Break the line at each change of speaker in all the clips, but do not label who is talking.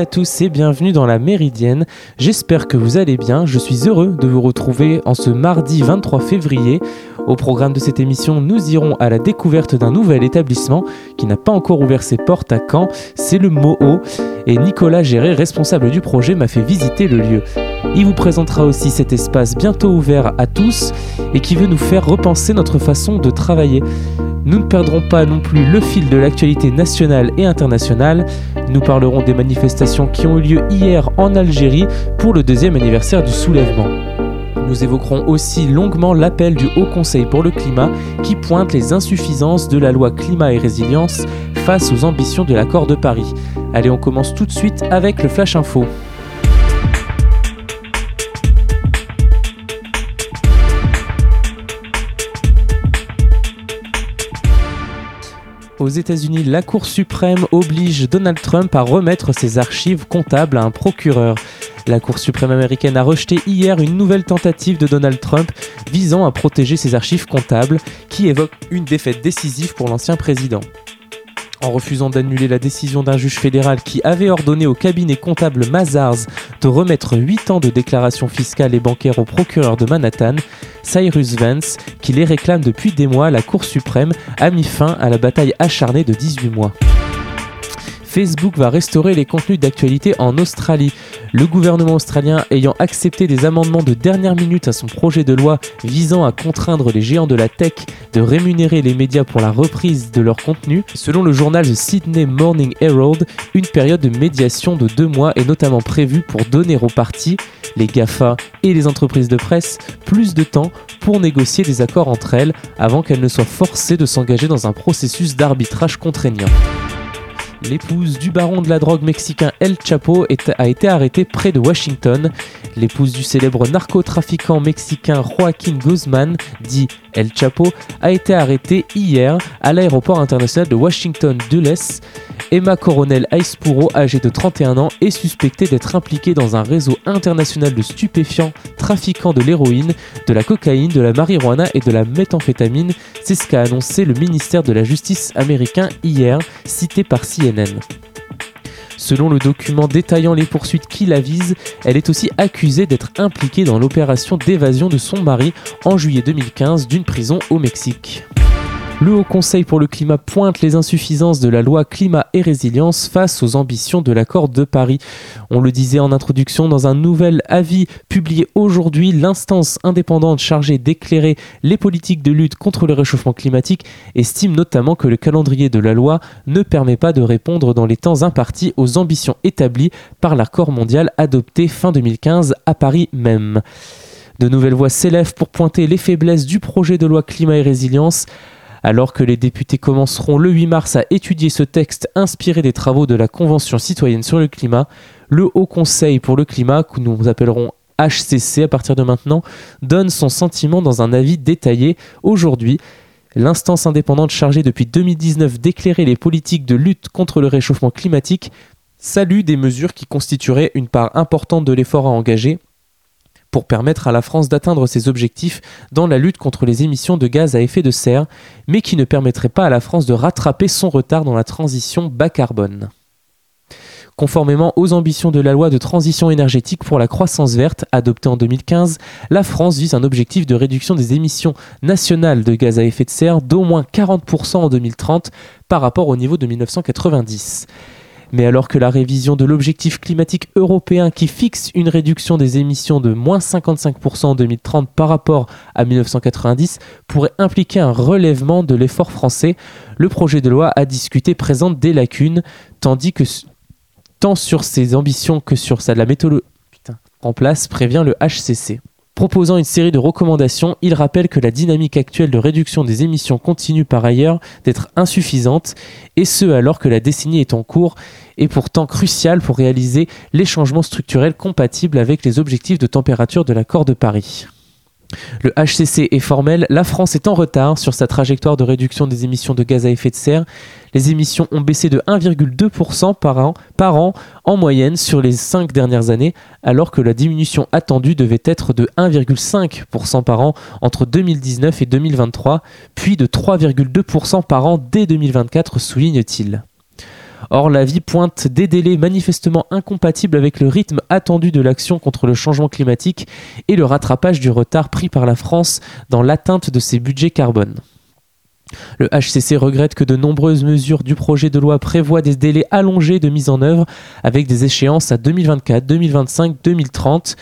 à tous et bienvenue dans la Méridienne. J'espère que vous allez bien. Je suis heureux de vous retrouver en ce mardi 23 février. Au programme de cette émission, nous irons à la découverte d'un nouvel établissement qui n'a pas encore ouvert ses portes à Caen. C'est le MOO. Et Nicolas Géré, responsable du projet, m'a fait visiter le lieu. Il vous présentera aussi cet espace bientôt ouvert à tous et qui veut nous faire repenser notre façon de travailler. Nous ne perdrons pas non plus le fil de l'actualité nationale et internationale. Nous parlerons des manifestations qui ont eu lieu hier en Algérie pour le deuxième anniversaire du soulèvement. Nous évoquerons aussi longuement l'appel du Haut Conseil pour le climat qui pointe les insuffisances de la loi climat et résilience face aux ambitions de l'accord de Paris. Allez, on commence tout de suite avec le Flash Info. Aux États-Unis, la Cour suprême oblige Donald Trump à remettre ses archives comptables à un procureur. La Cour suprême américaine a rejeté hier une nouvelle tentative de Donald Trump visant à protéger ses archives comptables qui évoque une défaite décisive pour l'ancien président en refusant d'annuler la décision d'un juge fédéral qui avait ordonné au cabinet comptable Mazars de remettre 8 ans de déclaration fiscale et bancaire au procureur de Manhattan, Cyrus Vance, qui les réclame depuis des mois, la Cour suprême a mis fin à la bataille acharnée de 18 mois. Facebook va restaurer les contenus d'actualité en Australie. Le gouvernement australien ayant accepté des amendements de dernière minute à son projet de loi visant à contraindre les géants de la tech de rémunérer les médias pour la reprise de leur contenu, selon le journal The Sydney Morning Herald, une période de médiation de deux mois est notamment prévue pour donner aux partis, les GAFA et les entreprises de presse, plus de temps pour négocier des accords entre elles avant qu'elles ne soient forcées de s'engager dans un processus d'arbitrage contraignant. L'épouse du baron de la drogue mexicain El Chapo a été arrêtée près de Washington. L'épouse du célèbre narcotrafiquant mexicain Joaquin Guzman, dit El Chapo, a été arrêtée hier à l'aéroport international de Washington Dulles. Emma Coronel Aispuro, âgée de 31 ans, est suspectée d'être impliquée dans un réseau international de stupéfiants trafiquant de l'héroïne, de la cocaïne, de la marijuana et de la méthamphétamine. C'est ce qu'a annoncé le ministère de la Justice américain hier, cité par CNN. Selon le document détaillant les poursuites qui la visent, elle est aussi accusée d'être impliquée dans l'opération d'évasion de son mari en juillet 2015 d'une prison au Mexique. Le Haut Conseil pour le climat pointe les insuffisances de la loi climat et résilience face aux ambitions de l'accord de Paris. On le disait en introduction, dans un nouvel avis publié aujourd'hui, l'instance indépendante chargée d'éclairer les politiques de lutte contre le réchauffement climatique estime notamment que le calendrier de la loi ne permet pas de répondre dans les temps impartis aux ambitions établies par l'accord mondial adopté fin 2015 à Paris même. De nouvelles voix s'élèvent pour pointer les faiblesses du projet de loi climat et résilience. Alors que les députés commenceront le 8 mars à étudier ce texte inspiré des travaux de la Convention citoyenne sur le climat, le Haut Conseil pour le climat, que nous appellerons HCC à partir de maintenant, donne son sentiment dans un avis détaillé aujourd'hui. L'instance indépendante chargée depuis 2019 d'éclairer les politiques de lutte contre le réchauffement climatique salue des mesures qui constitueraient une part importante de l'effort à engager pour permettre à la France d'atteindre ses objectifs dans la lutte contre les émissions de gaz à effet de serre, mais qui ne permettrait pas à la France de rattraper son retard dans la transition bas carbone. Conformément aux ambitions de la loi de transition énergétique pour la croissance verte adoptée en 2015, la France vise un objectif de réduction des émissions nationales de gaz à effet de serre d'au moins 40% en 2030 par rapport au niveau de 1990. Mais alors que la révision de l'objectif climatique européen qui fixe une réduction des émissions de moins 55% en 2030 par rapport à 1990 pourrait impliquer un relèvement de l'effort français, le projet de loi à discuter présente des lacunes, tandis que tant sur ses ambitions que sur sa, méthode en place, prévient le HCC. Proposant une série de recommandations, il rappelle que la dynamique actuelle de réduction des émissions continue par ailleurs d'être insuffisante, et ce alors que la décennie est en cours et pourtant cruciale pour réaliser les changements structurels compatibles avec les objectifs de température de l'accord de Paris. Le HCC est formel, la France est en retard sur sa trajectoire de réduction des émissions de gaz à effet de serre. Les émissions ont baissé de 1,2% par an, en moyenne sur les cinq dernières années, alors que la diminution attendue devait être de 1,5% par an entre 2019 et 2023, puis de 3,2% par an dès 2024, souligne-t-il. Or, l'avis pointe des délais manifestement incompatibles avec le rythme attendu de l'action contre le changement climatique et le rattrapage du retard pris par la France dans l'atteinte de ses budgets carbone. Le HCC regrette que de nombreuses mesures du projet de loi prévoient des délais allongés de mise en œuvre avec des échéances à 2024, 2025, 2030.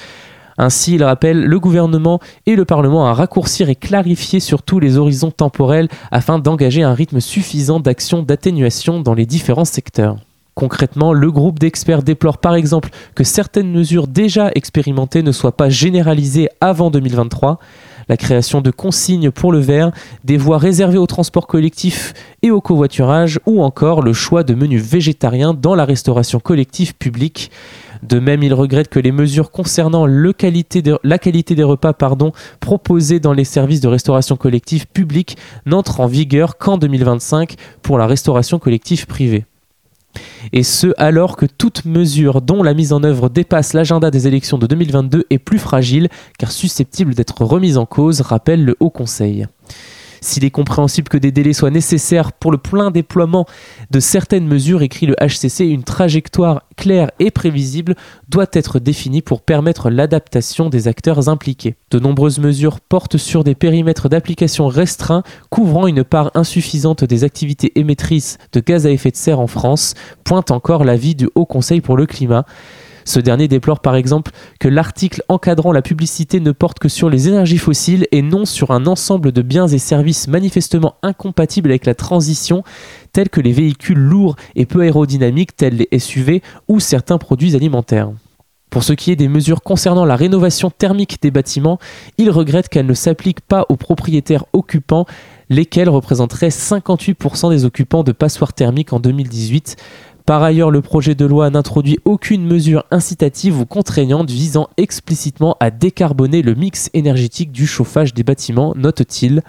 Ainsi, il rappelle le gouvernement et le Parlement à raccourcir et clarifier surtout les horizons temporels afin d'engager un rythme suffisant d'action d'atténuation dans les différents secteurs. Concrètement, le groupe d'experts déplore par exemple que certaines mesures déjà expérimentées ne soient pas généralisées avant 2023 la création de consignes pour le verre, des voies réservées au transport collectif et au covoiturage, ou encore le choix de menus végétariens dans la restauration collective publique. De même, il regrette que les mesures concernant la qualité des repas pardon, proposés dans les services de restauration collective publique n'entrent en vigueur qu'en 2025 pour la restauration collective privée. Et ce alors que toute mesure dont la mise en œuvre dépasse l'agenda des élections de 2022 est plus fragile car susceptible d'être remise en cause, rappelle le Haut Conseil. S'il est compréhensible que des délais soient nécessaires pour le plein déploiement de certaines mesures, écrit le HCC, une trajectoire claire et prévisible doit être définie pour permettre l'adaptation des acteurs impliqués. De nombreuses mesures portent sur des périmètres d'application restreints, couvrant une part insuffisante des activités émettrices de gaz à effet de serre en France, pointe encore l'avis du Haut Conseil pour le climat. Ce dernier déplore par exemple que l'article encadrant la publicité ne porte que sur les énergies fossiles et non sur un ensemble de biens et services manifestement incompatibles avec la transition, tels que les véhicules lourds et peu aérodynamiques tels les SUV ou certains produits alimentaires. Pour ce qui est des mesures concernant la rénovation thermique des bâtiments, il regrette qu'elles ne s'appliquent pas aux propriétaires occupants, lesquels représenteraient 58% des occupants de passoires thermiques en 2018, par ailleurs, le projet de loi n'introduit aucune mesure incitative ou contraignante visant explicitement à décarboner le mix énergétique du chauffage des bâtiments, note-t-il.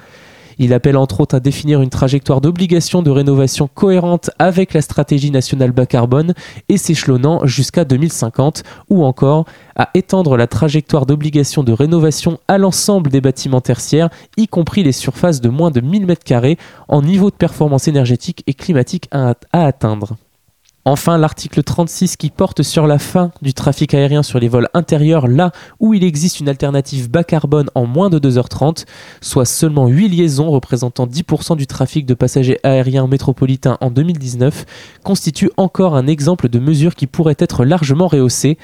Il appelle entre autres à définir une trajectoire d'obligation de rénovation cohérente avec la stratégie nationale bas carbone et s'échelonnant jusqu'à 2050, ou encore à étendre la trajectoire d'obligation de rénovation à l'ensemble des bâtiments tertiaires, y compris les surfaces de moins de 1000 m2 en niveau de performance énergétique et climatique à atteindre. Enfin, l'article 36 qui porte sur la fin du trafic aérien sur les vols intérieurs là où il existe une alternative bas carbone en moins de 2h30, soit seulement 8 liaisons représentant 10% du trafic de passagers aériens métropolitains en 2019, constitue encore un exemple de mesure qui pourrait être largement rehaussée.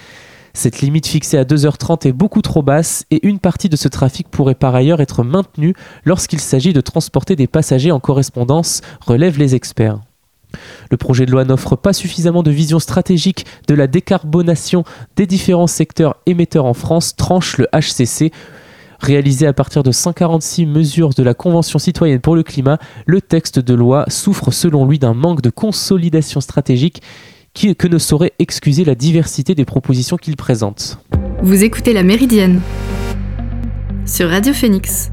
Cette limite fixée à 2h30 est beaucoup trop basse et une partie de ce trafic pourrait par ailleurs être maintenue lorsqu'il s'agit de transporter des passagers en correspondance, relèvent les experts. Le projet de loi n'offre pas suffisamment de vision stratégique de la décarbonation des différents secteurs émetteurs en France, tranche le HCC. Réalisé à partir de 146 mesures de la Convention citoyenne pour le climat, le texte de loi souffre selon lui d'un manque de consolidation stratégique que ne saurait excuser la diversité des propositions qu'il présente.
Vous écoutez La Méridienne sur Radio Phoenix.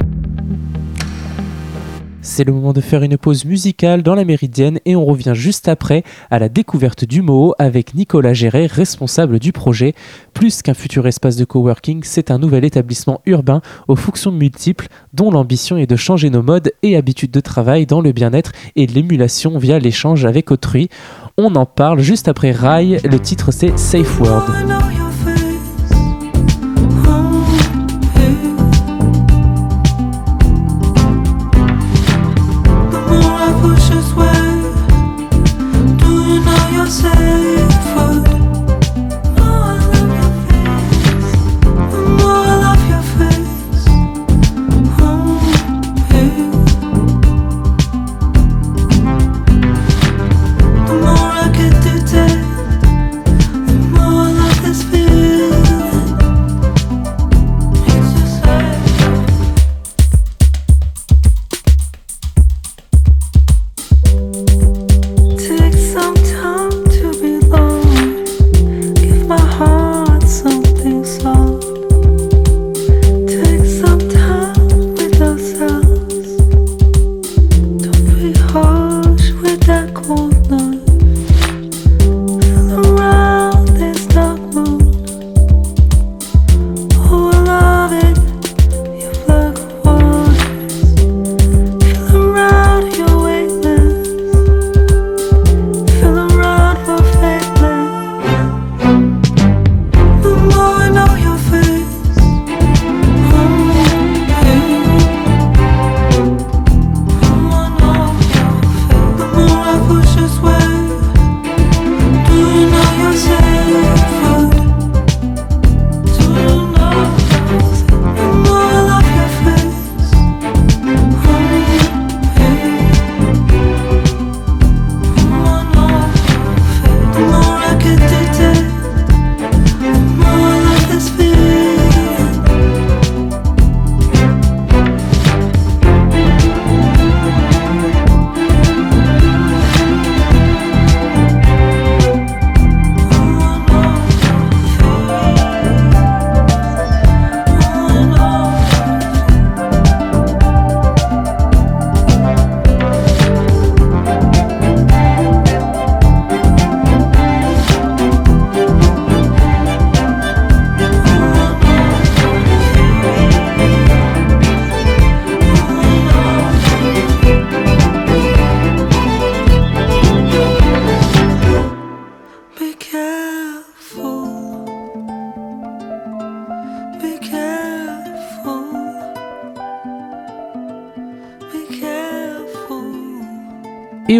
C'est le moment de faire une pause musicale dans la Méridienne et on revient juste après à la découverte du MOO avec Nicolas Géret, responsable du projet. Plus qu'un futur espace de coworking, c'est un nouvel établissement urbain aux fonctions multiples dont l'ambition est de changer nos modes et habitudes de travail dans le bien-être et l'émulation via l'échange avec autrui. On en parle juste après Rai, le titre c'est Safe World.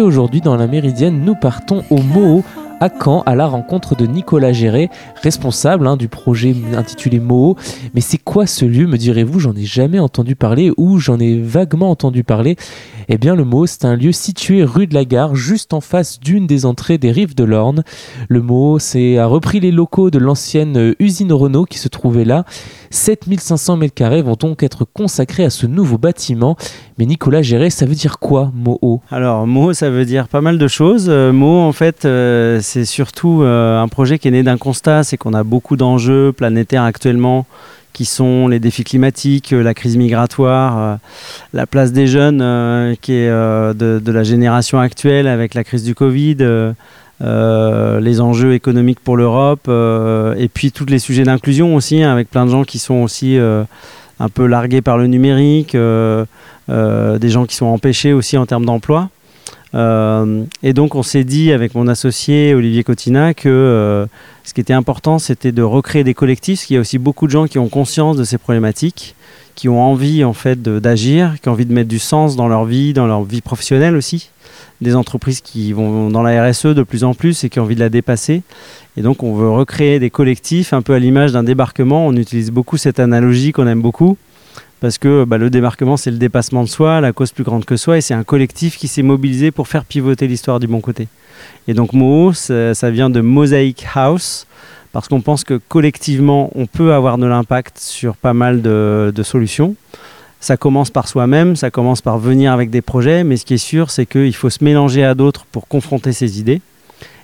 Aujourd'hui, dans la Méridienne, nous partons au Moho à Caen à la rencontre de Nicolas Géré, responsable hein, du projet intitulé Moho. Mais c'est quoi ce lieu, me direz-vous? J'en ai jamais entendu parler ou j'en ai vaguement entendu parler. Eh bien, le Moho, c'est un lieu situé rue de la Gare, juste en face d'une des entrées des rives de l'Orne. Le Moho c'est, a repris les locaux de l'ancienne usine Renault qui se trouvait là. 7500 m2 vont donc être consacrés à ce nouveau bâtiment. Mais Nicolas Géré, ça veut dire quoi, Moho
Alors, Moho, ça veut dire pas mal de choses. Euh, Moho, en fait, euh, c'est surtout euh, un projet qui est né d'un constat, c'est qu'on a beaucoup d'enjeux planétaires actuellement qui sont les défis climatiques, la crise migratoire, la place des jeunes qui est de, la génération actuelle avec la crise du Covid, les enjeux économiques pour l'Europe, et puis tous les sujets d'inclusion aussi, hein, avec plein de gens qui sont aussi un peu largués par le numérique, des gens qui sont empêchés aussi en termes d'emploi. et donc on s'est dit avec mon associé Olivier Cotina que ce qui était important c'était de recréer des collectifs, parce qu'il y a aussi beaucoup de gens qui ont conscience de ces problématiques, qui ont envie en fait d'agir, qui ont envie de mettre du sens dans leur vie, dans leur vie professionnelle aussi des entreprises qui vont dans la RSE de plus en plus et qui ont envie de la dépasser. Et donc on veut recréer des collectifs un peu à l'image d'un débarquement. On utilise beaucoup cette analogie qu'on aime beaucoup parce que bah, le débarquement c'est le dépassement de soi, la cause plus grande que soi et c'est un collectif qui s'est mobilisé pour faire pivoter l'histoire du bon côté. Et donc Moho, ça, vient de Mosaic House parce qu'on pense que collectivement on peut avoir de l'impact sur pas mal de solutions ça commence par soi-même, ça commence par venir avec des projets, mais ce qui est sûr, c'est qu'il faut se mélanger à d'autres pour confronter ses idées.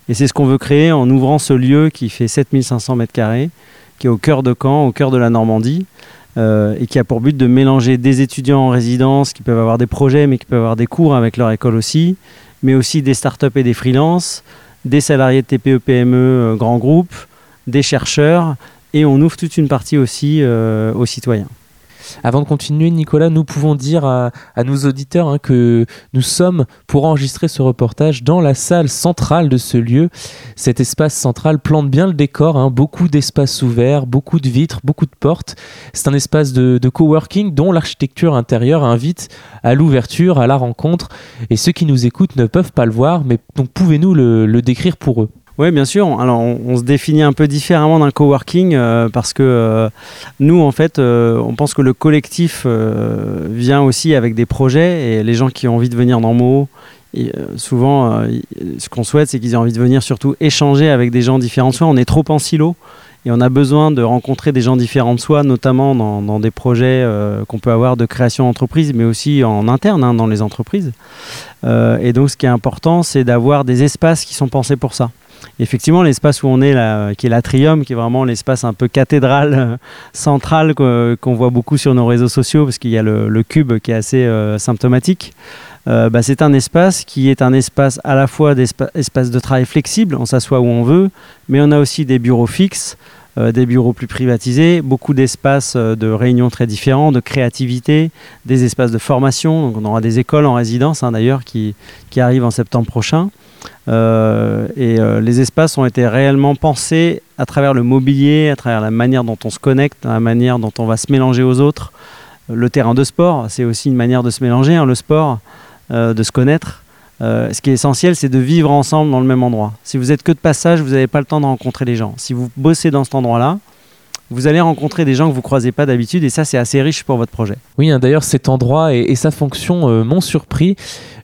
Et c'est ce qu'on veut créer en ouvrant ce lieu qui fait 7500 m2, qui est au cœur de Caen, au cœur de la Normandie, euh, et qui a pour but de mélanger des étudiants en résidence qui peuvent avoir des projets, mais qui peuvent avoir des cours avec leur école aussi, mais aussi des startups et des freelances, des salariés de TPE, PME, euh, grands groupes, des chercheurs, et on ouvre toute une partie aussi euh, aux citoyens.
Avant de continuer, Nicolas, nous pouvons dire à, nos auditeurs hein, que nous sommes pour enregistrer ce reportage dans la salle centrale de ce lieu. Cet espace central plante bien le décor, hein, beaucoup d'espaces ouverts, beaucoup de vitres, beaucoup de portes. C'est un espace de, coworking dont l'architecture intérieure invite à l'ouverture, à la rencontre. Et ceux qui nous écoutent ne peuvent pas le voir, mais donc pouvez-nous le décrire pour eux?
Oui, bien sûr. Alors, on, se définit un peu différemment d'un coworking euh, parce que euh, nous, en fait, euh, on pense que le collectif vient aussi avec des projets et les gens qui ont envie de venir dans Mo, et, souvent, ce qu'on souhaite, c'est qu'ils aient envie de venir surtout échanger avec des gens différents de soi. On est trop en silo et on a besoin de rencontrer des gens différents de soi, notamment dans, des projets qu'on peut avoir de création d'entreprise, mais aussi en interne hein, dans les entreprises. et donc, ce qui est important, c'est d'avoir des espaces qui sont pensés pour ça effectivement, l'espace où on est là, qui est l'atrium, qui est vraiment l'espace un peu cathédral euh, central qu'on voit beaucoup sur nos réseaux sociaux, parce qu'il y a le, cube qui est assez euh, symptomatique. Euh, bah, c'est un espace qui est un espace à la fois d'espace de travail flexible, on s'assoit où on veut, mais on a aussi des bureaux fixes, des bureaux plus privatisés, beaucoup d'espaces de réunion très différents, de créativité, des espaces de formation. Donc on aura des écoles en résidence hein, d'ailleurs qui, qui arrivent en septembre prochain. Euh, et euh, les espaces ont été réellement pensés à travers le mobilier, à travers la manière dont on se connecte, la manière dont on va se mélanger aux autres. Le terrain de sport, c'est aussi une manière de se mélanger, hein, le sport, euh, de se connaître. ce qui est essentiel, c'est de vivre ensemble dans le même endroit. Si vous êtes que de passage, vous n'avez pas le temps de rencontrer les gens. Si vous bossez dans cet endroit-là, vous allez rencontrer des gens que vous croisez pas d'habitude et ça c'est assez riche pour votre projet.
Oui, hein, d'ailleurs cet endroit et, sa fonction euh, m'ont surpris.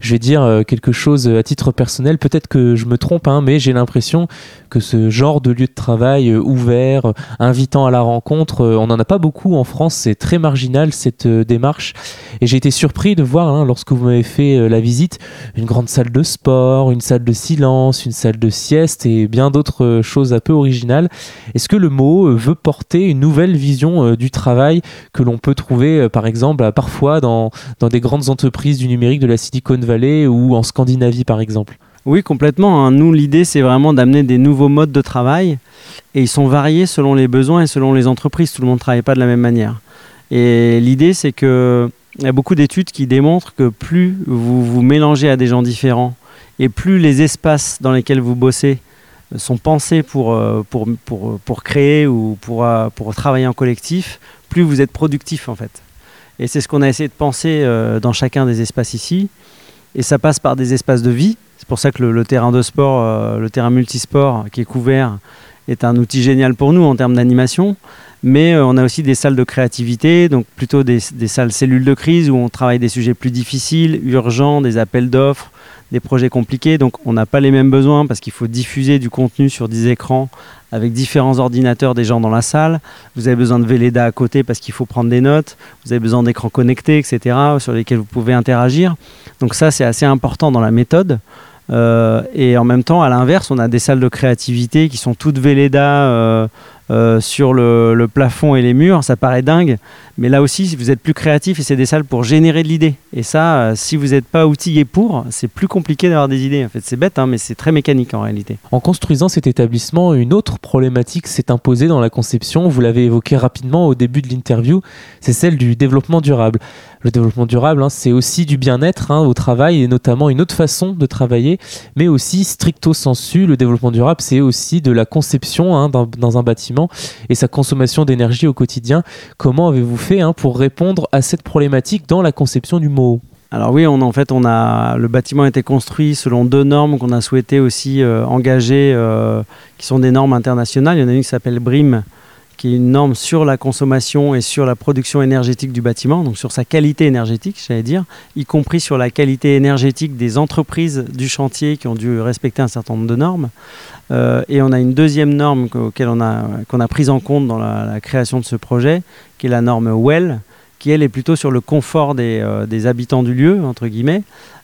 Je vais dire euh, quelque chose à titre personnel, peut-être que je me trompe, hein, mais j'ai l'impression que ce genre de lieu de travail euh, ouvert, invitant à la rencontre, on n'en a pas beaucoup en France, c'est très marginal cette démarche. Et j'ai été surpris de voir, hein, lorsque vous m'avez fait la visite, une grande salle de sport, une salle de silence, une salle de sieste et bien d'autres choses un peu originales. Est-ce que le mot veut porter une nouvelle vision euh, du travail que l'on peut trouver euh, par exemple parfois dans, dans des grandes entreprises du numérique de la Silicon Valley ou en Scandinavie par exemple.
Oui, complètement. Hein. Nous, l'idée, c'est vraiment d'amener des nouveaux modes de travail et ils sont variés selon les besoins et selon les entreprises. Tout le monde ne travaille pas de la même manière. Et l'idée, c'est que il y a beaucoup d'études qui démontrent que plus vous vous mélangez à des gens différents et plus les espaces dans lesquels vous bossez sont pensés pour, euh, pour, pour, pour créer ou pour, euh, pour travailler en collectif, plus vous êtes productif en fait. Et c'est ce qu'on a essayé de penser euh, dans chacun des espaces ici. Et ça passe par des espaces de vie. C'est pour ça que le, terrain de sport, le terrain multisport qui est couvert, est un outil génial pour nous en termes d'animation. Mais on a aussi des salles de créativité, donc plutôt des, des, salles cellules de crise où on travaille des sujets plus difficiles, urgents, des appels d'offres, des projets compliqués. Donc on n'a pas les mêmes besoins parce qu'il faut diffuser du contenu sur des écrans avec différents ordinateurs des gens dans la salle. Vous avez besoin de Véleda à côté parce qu'il faut prendre des notes. Vous avez besoin d'écrans connectés, etc., sur lesquels vous pouvez interagir. Donc ça, c'est assez important dans la méthode. Euh, et en même temps, à l'inverse, on a des salles de créativité qui sont toutes Véleda euh, euh, sur le, plafond et les murs, ça paraît dingue, mais là aussi, vous êtes plus créatif et c'est des salles pour générer de l'idée. Et ça, euh, si vous n'êtes pas outillé pour, c'est plus compliqué d'avoir des idées. En fait, c'est bête, hein, mais c'est très mécanique en réalité.
En construisant cet établissement, une autre problématique s'est imposée dans la conception. Vous l'avez évoqué rapidement au début de l'interview, c'est celle du développement durable. Le développement durable, hein, c'est aussi du bien-être hein, au travail et notamment une autre façon de travailler, mais aussi stricto sensu, le développement durable, c'est aussi de la conception dans un et sa consommation d'énergie au quotidien. Comment avez-vous fait hein, pour répondre à cette problématique dans la conception du mot
alors oui, en fait, on a, le bâtiment a été construit selon deux normes qu'on a souhaité aussi euh, engager, euh, qui sont des normes internationales. Il y en a une qui s'appelle BRIM, qui est une norme sur la consommation et sur la production énergétique du bâtiment, donc sur sa qualité énergétique, j'allais dire, y compris sur la qualité énergétique des entreprises du chantier qui ont dû respecter un certain nombre de normes. Euh, et on a une deuxième norme a, qu'on a prise en compte dans la, création de ce projet, qui est la norme WELL, qui elle est plutôt sur le confort des, euh, des habitants du lieu, entre guillemets,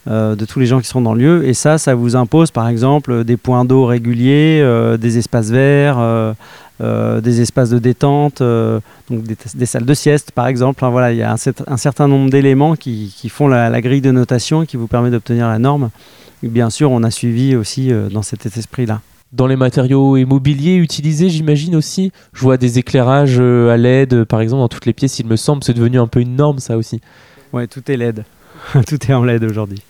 euh, de tous les gens qui sont dans le lieu. Et ça, ça vous impose par exemple des points d'eau réguliers, des espaces verts, des espaces de détente, euh, donc des, salles de sieste par exemple. voilà, il y a un, certain nombre d'éléments qui, font la, grille de notation et qui vous permet d'obtenir la norme. bien sûr, on a suivi aussi euh, dans cet esprit-là.
Dans les matériaux immobiliers utilisés, j'imagine aussi. Je vois des éclairages à LED, par exemple, dans toutes les pièces, il me semble. C'est devenu un peu une norme, ça aussi.
Ouais, tout est LED. tout est en LED aujourd'hui.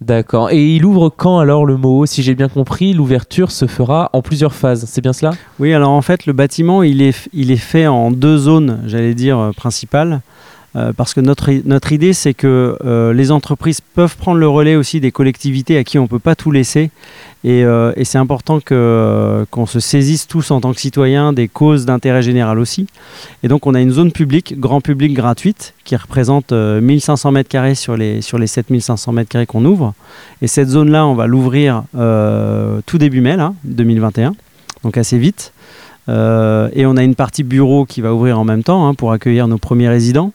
D'accord. Et il ouvre quand alors le mot Si j'ai bien compris, l'ouverture se fera en plusieurs phases. C'est bien cela?
Oui, alors en fait, le bâtiment, il est, il est fait en deux zones, j'allais dire, euh, principales. Euh, parce que notre, notre idée, c'est que euh, les entreprises peuvent prendre le relais aussi des collectivités à qui on ne peut pas tout laisser. Et, euh, c'est important qu'on se saisisse tous en tant que citoyens des causes d'intérêt général aussi. Et donc on a une zone publique, grand public gratuite, qui représente 1500 mètres carrés sur les, sur les 7500 mètres carrés qu'on ouvre. Et cette zone-là, on va l'ouvrir tout début mai, là, 2021, donc assez vite. Et on a une partie bureau qui va ouvrir en même temps hein, pour accueillir nos premiers résidents.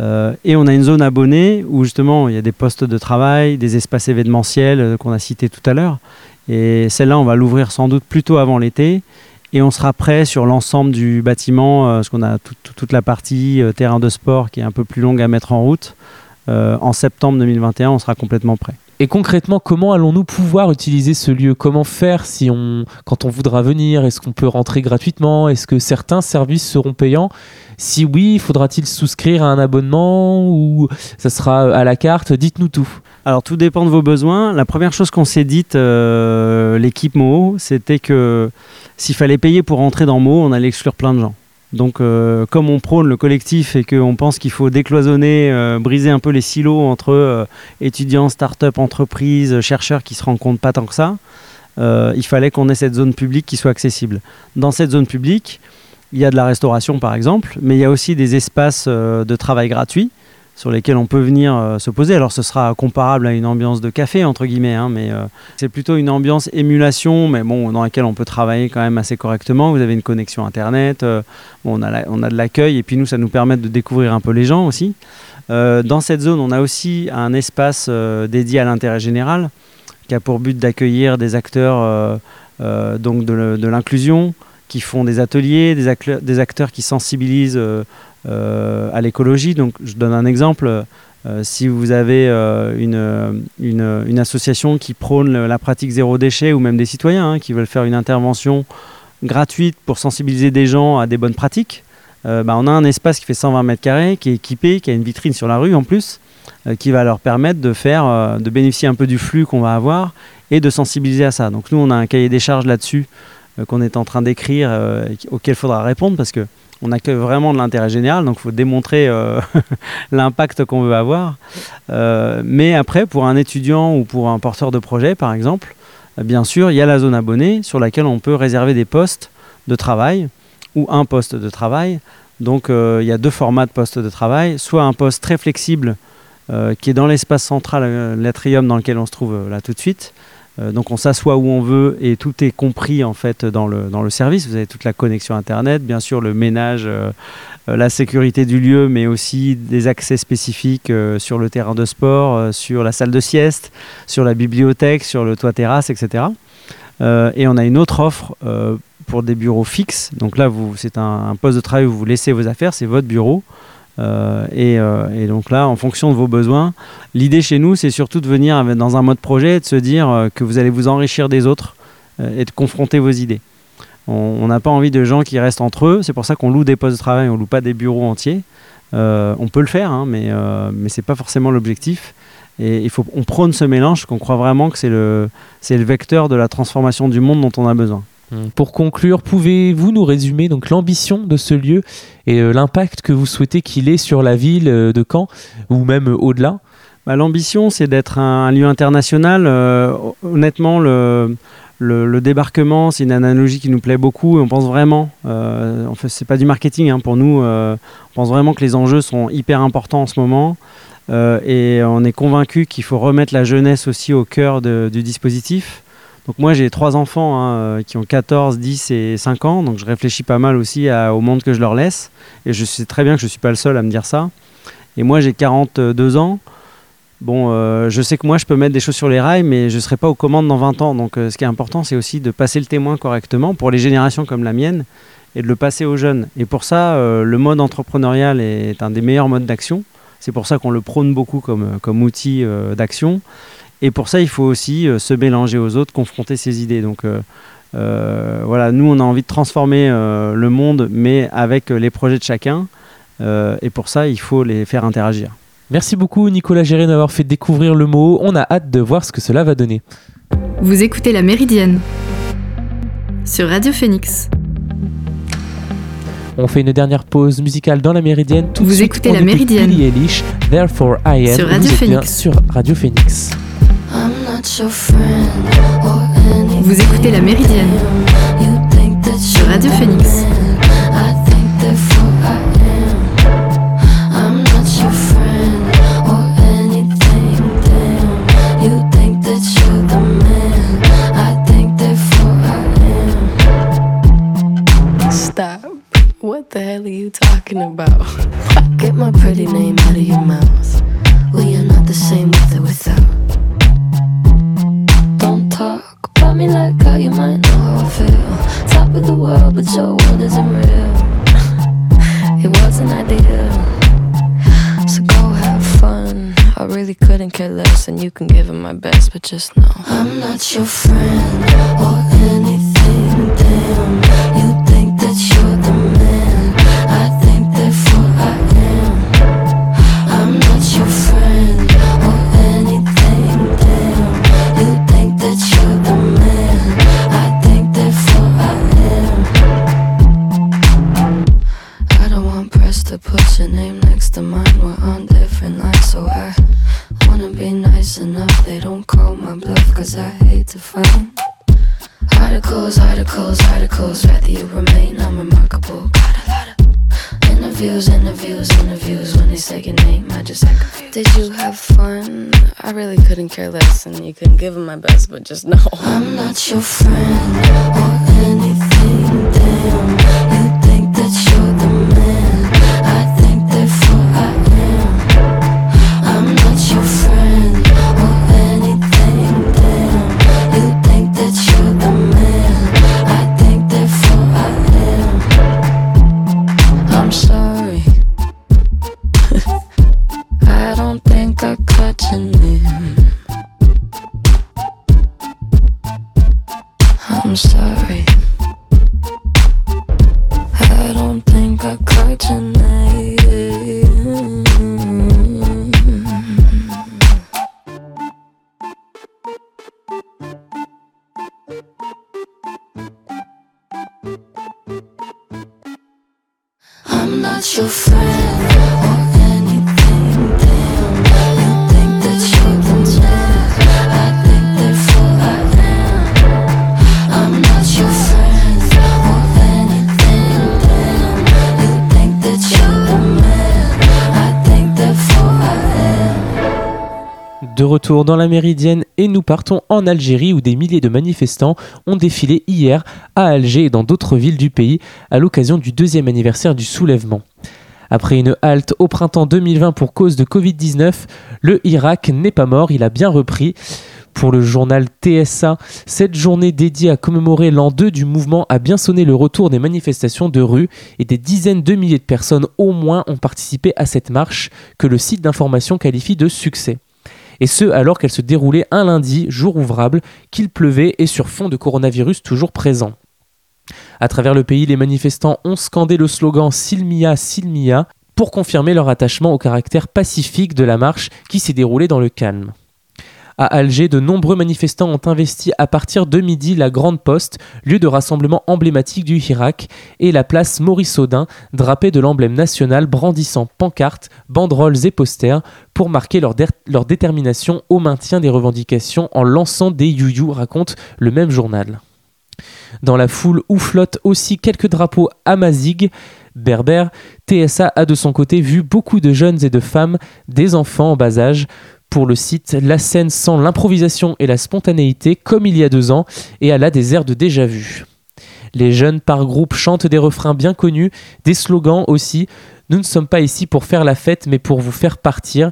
Euh, et on a une zone abonnée où justement il y a des postes de travail, des espaces événementiels euh, qu'on a cités tout à l'heure. Et celle-là, on va l'ouvrir sans doute plutôt avant l'été. Et on sera prêt sur l'ensemble du bâtiment, parce qu'on a toute la partie terrain de sport qui est un peu plus longue à mettre en route. en septembre 2021, on sera complètement prêt.
Et concrètement, comment allons-nous pouvoir utiliser ce lieu? Comment faire si on, quand on voudra venir? Est-ce qu'on peut rentrer gratuitement? Est-ce que certains services seront payants? Si oui, faudra-t-il souscrire à un abonnement ou ça sera à la carte? Dites-nous tout.
Alors tout dépend de vos besoins. La première chose qu'on s'est dite, euh, l'équipe Mo, c'était que s'il fallait payer pour rentrer dans Mo, on allait exclure plein de gens. Donc, euh, comme on prône le collectif et qu'on pense qu'il faut décloisonner, euh, briser un peu les silos entre euh, étudiants, start-up, entreprises, chercheurs qui se rendent compte pas tant que ça, il fallait qu'on ait cette zone publique qui soit accessible. Dans cette zone publique, il y a de la restauration par exemple, mais il y a aussi des espaces de travail gratuits sur lesquels on peut venir euh, se poser. Alors ce sera comparable à une ambiance de café, entre guillemets, hein, mais euh, c'est plutôt une ambiance émulation, mais bon, dans laquelle on peut travailler quand même assez correctement. Vous avez une connexion Internet, euh, on, a on a de l'accueil, et puis nous, ça nous permet de découvrir un peu les gens aussi. dans cette zone, on a aussi un espace dédié à l'intérêt général, qui a pour but d'accueillir des acteurs donc de, l'inclusion, qui font des ateliers, des, acteurs qui sensibilisent à l'écologie. Donc, je donne un exemple. Euh, si vous avez euh, une, une, association qui prône la pratique zéro déchet ou même des citoyens hein, qui veulent faire une intervention gratuite pour sensibiliser des gens à des bonnes pratiques, bah, on a un espace qui fait 120 mètres carrés, qui est équipé, qui a une vitrine sur la rue en plus, qui va leur permettre de faire, de bénéficier un peu du flux qu'on va avoir et de sensibiliser à ça. Donc nous, on a un cahier des charges là-dessus qu'on est en train d'écrire, auquel il faudra répondre parce que on que vraiment de l'intérêt général, donc il faut démontrer l'impact qu'on veut avoir. mais après, pour un étudiant ou pour un porteur de projet, par exemple, bien sûr, il y a la zone abonnée sur laquelle on peut réserver des postes de travail ou un poste de travail. Donc il y a deux formats de postes de travail, soit un poste très flexible qui est dans l'espace central, l'atrium dans lequel on se trouve là tout de suite, euh, donc on s'assoit où on veut et tout est compris en fait dans le, dans le service. Vous avez toute la connexion internet, bien sûr le ménage, euh, euh, la sécurité du lieu, mais aussi des accès spécifiques sur le terrain de sport, sur la salle de sieste, sur la bibliothèque, sur le toit terrasse, etc. et on a une autre offre pour des bureaux fixes. Donc là, c'est un, poste de travail où vous laissez vos affaires, c'est votre bureau. Euh, euh, et, donc là, en fonction de vos besoins, l'idée chez nous, c'est surtout de venir dans un mode projet et de se dire euh, que vous allez vous enrichir des autres et de confronter vos idées. On n'a pas envie de gens qui restent entre eux, c'est pour ça qu'on loue des postes de travail, on loue pas des bureaux entiers. on peut le faire, hein, mais, mais ce n'est pas forcément l'objectif. Et on prône ce mélange, qu'on croit vraiment que c'est le vecteur de la transformation du monde dont on a besoin.
Hum. Pour conclure, pouvez-vous nous résumer donc l'ambition de ce lieu et euh, l'impact que vous souhaitez qu'il ait sur la ville euh, de Caen ou même euh, au-delà?
Bah, L'ambition, c'est d'être un, lieu international. honnêtement, le, débarquement, c'est une analogie qui nous plaît beaucoup on pense vraiment, en fait, c'est pas du marketing hein, pour nous, on pense vraiment que les enjeux sont hyper importants en ce moment. et on est convaincu qu'il faut remettre la jeunesse aussi au cœur du dispositif. Donc moi j'ai trois enfants hein, euh, qui ont 14, 10 et 5 ans, donc je réfléchis pas mal aussi au monde que je leur laisse. Et je sais très bien que je ne suis pas le seul à me dire ça. Et moi j'ai 42 ans. Bon, euh, je sais que moi je peux mettre des choses sur les rails, mais je ne serai pas aux commandes dans 20 ans. Donc euh, ce qui est important, c'est aussi de passer le témoin correctement pour les générations comme la mienne et de le passer aux jeunes. Et pour ça, le mode entrepreneurial est un des meilleurs modes d'action. C'est pour ça qu'on le prône beaucoup comme, comme outil d'action. Et pour ça, il faut aussi euh, se mélanger aux autres, confronter ses idées. Donc euh, euh, voilà, nous, on a envie de transformer le monde, mais avec les projets de chacun. et pour ça, il faut les faire interagir.
Merci beaucoup Nicolas Géré d'avoir fait découvrir le mot. On a hâte de voir ce que cela va donner.
Vous écoutez La Méridienne sur Radio Phoenix.
On fait une dernière pause musicale dans la Méridienne.
Vous écoutez La Méridienne
Therefore I Am.
Sur Radio Phoenix.
Sur Radio Phoenix.
Vous écoutez La Méridienne sur Radio Phoenix.
Stop. What the hell are you talking about? Get my pretty name out of your mouth. We are not the same with or without. Me like how you might know how I feel. Top of the world, but your world isn't real. it wasn't ideal. So go have fun. I really couldn't care less, and you can give it my best, but just know I'm not your friend or anything. I really couldn't care less, and you couldn't give them my best, but just know I'm not your friend or anything.
Retour dans la Méridienne et nous partons en Algérie où des milliers de manifestants ont défilé hier à Alger et dans d'autres villes du pays à l'occasion du deuxième anniversaire du soulèvement. Après une halte au printemps 2020 pour cause de Covid-19, le Irak n'est pas mort, il a bien repris. Pour le journal TSA, cette journée dédiée à commémorer l'an 2 du mouvement a bien sonné le retour des manifestations de rue et des dizaines de milliers de personnes au moins ont participé à cette marche que le site d'information qualifie de succès et ce alors qu'elle se déroulait un lundi, jour ouvrable, qu'il pleuvait et sur fond de coronavirus toujours présent. À travers le pays, les manifestants ont scandé le slogan Silmia, Silmia pour confirmer leur attachement au caractère pacifique de la marche qui s'est déroulée dans le calme. À Alger, de nombreux manifestants ont investi à partir de midi la Grande Poste, lieu de rassemblement emblématique du Irak, et la place Maurice Audin, drapée de l'emblème national brandissant pancartes, banderoles et posters pour marquer leur détermination au maintien des revendications en lançant des youyou, raconte le même journal. Dans la foule où flottent aussi quelques drapeaux amazigh, berbères, TSA a de son côté vu beaucoup de jeunes et de femmes, des enfants en bas âge. Pour le site, la scène sent l'improvisation et la spontanéité comme il y a deux ans et elle a des airs de déjà-vu. Les jeunes par groupe chantent des refrains bien connus, des slogans aussi. Nous ne sommes pas ici pour faire la fête mais pour vous faire partir.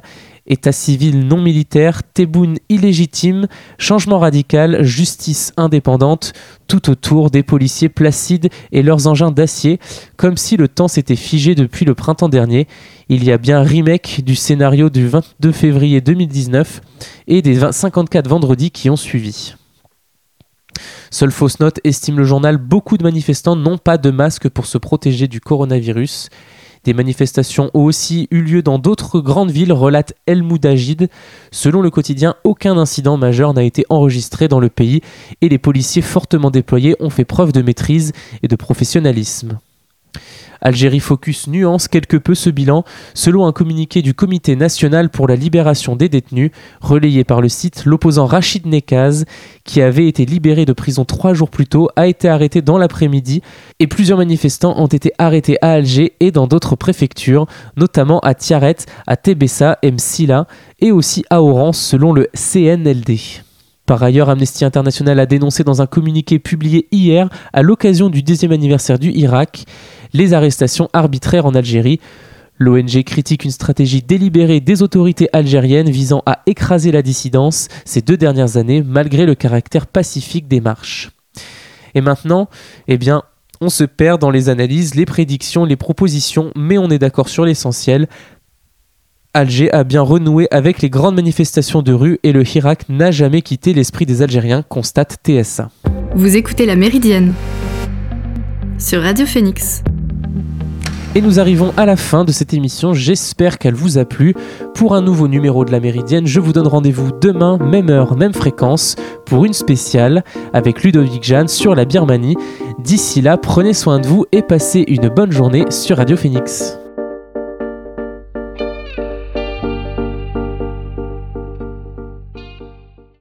État civil non militaire, Tebboune illégitime, changement radical, justice indépendante, tout autour des policiers placides et leurs engins d'acier, comme si le temps s'était figé depuis le printemps dernier. Il y a bien remake du scénario du 22 février 2019 et des 20 54 vendredis qui ont suivi. Seule fausse note, estime le journal, beaucoup de manifestants n'ont pas de masque pour se protéger du coronavirus. Des manifestations ont aussi eu lieu dans d'autres grandes villes, relate El Moudajid. Selon le quotidien, aucun incident majeur n'a été enregistré dans le pays et les policiers fortement déployés ont fait preuve de maîtrise et de professionnalisme. Algérie Focus nuance quelque peu ce bilan selon un communiqué du Comité national pour la libération des détenus, relayé par le site, l'opposant Rachid Nekaz, qui avait été libéré de prison trois jours plus tôt, a été arrêté dans l'après-midi et plusieurs manifestants ont été arrêtés à Alger et dans d'autres préfectures, notamment à Tiaret, à Tébessa, Msila et aussi à Oran selon le CNLD. Par ailleurs, Amnesty International a dénoncé dans un communiqué publié hier, à l'occasion du deuxième anniversaire du Irak, les arrestations arbitraires en Algérie. L'ONG critique une stratégie délibérée des autorités algériennes visant à écraser la dissidence ces deux dernières années, malgré le caractère pacifique des marches. Et maintenant, eh bien, on se perd dans les analyses, les prédictions, les propositions, mais on est d'accord sur l'essentiel. Alger a bien renoué avec les grandes manifestations de rue et le Irak n'a jamais quitté l'esprit des Algériens, constate TSA.
Vous écoutez La Méridienne sur Radio Phoenix.
Et nous arrivons à la fin de cette émission, j'espère qu'elle vous a plu. Pour un nouveau numéro de la Méridienne, je vous donne rendez-vous demain, même heure, même fréquence, pour une spéciale avec Ludovic Jeanne sur la Birmanie. D'ici là, prenez soin de vous et passez une bonne journée sur Radio Phoenix.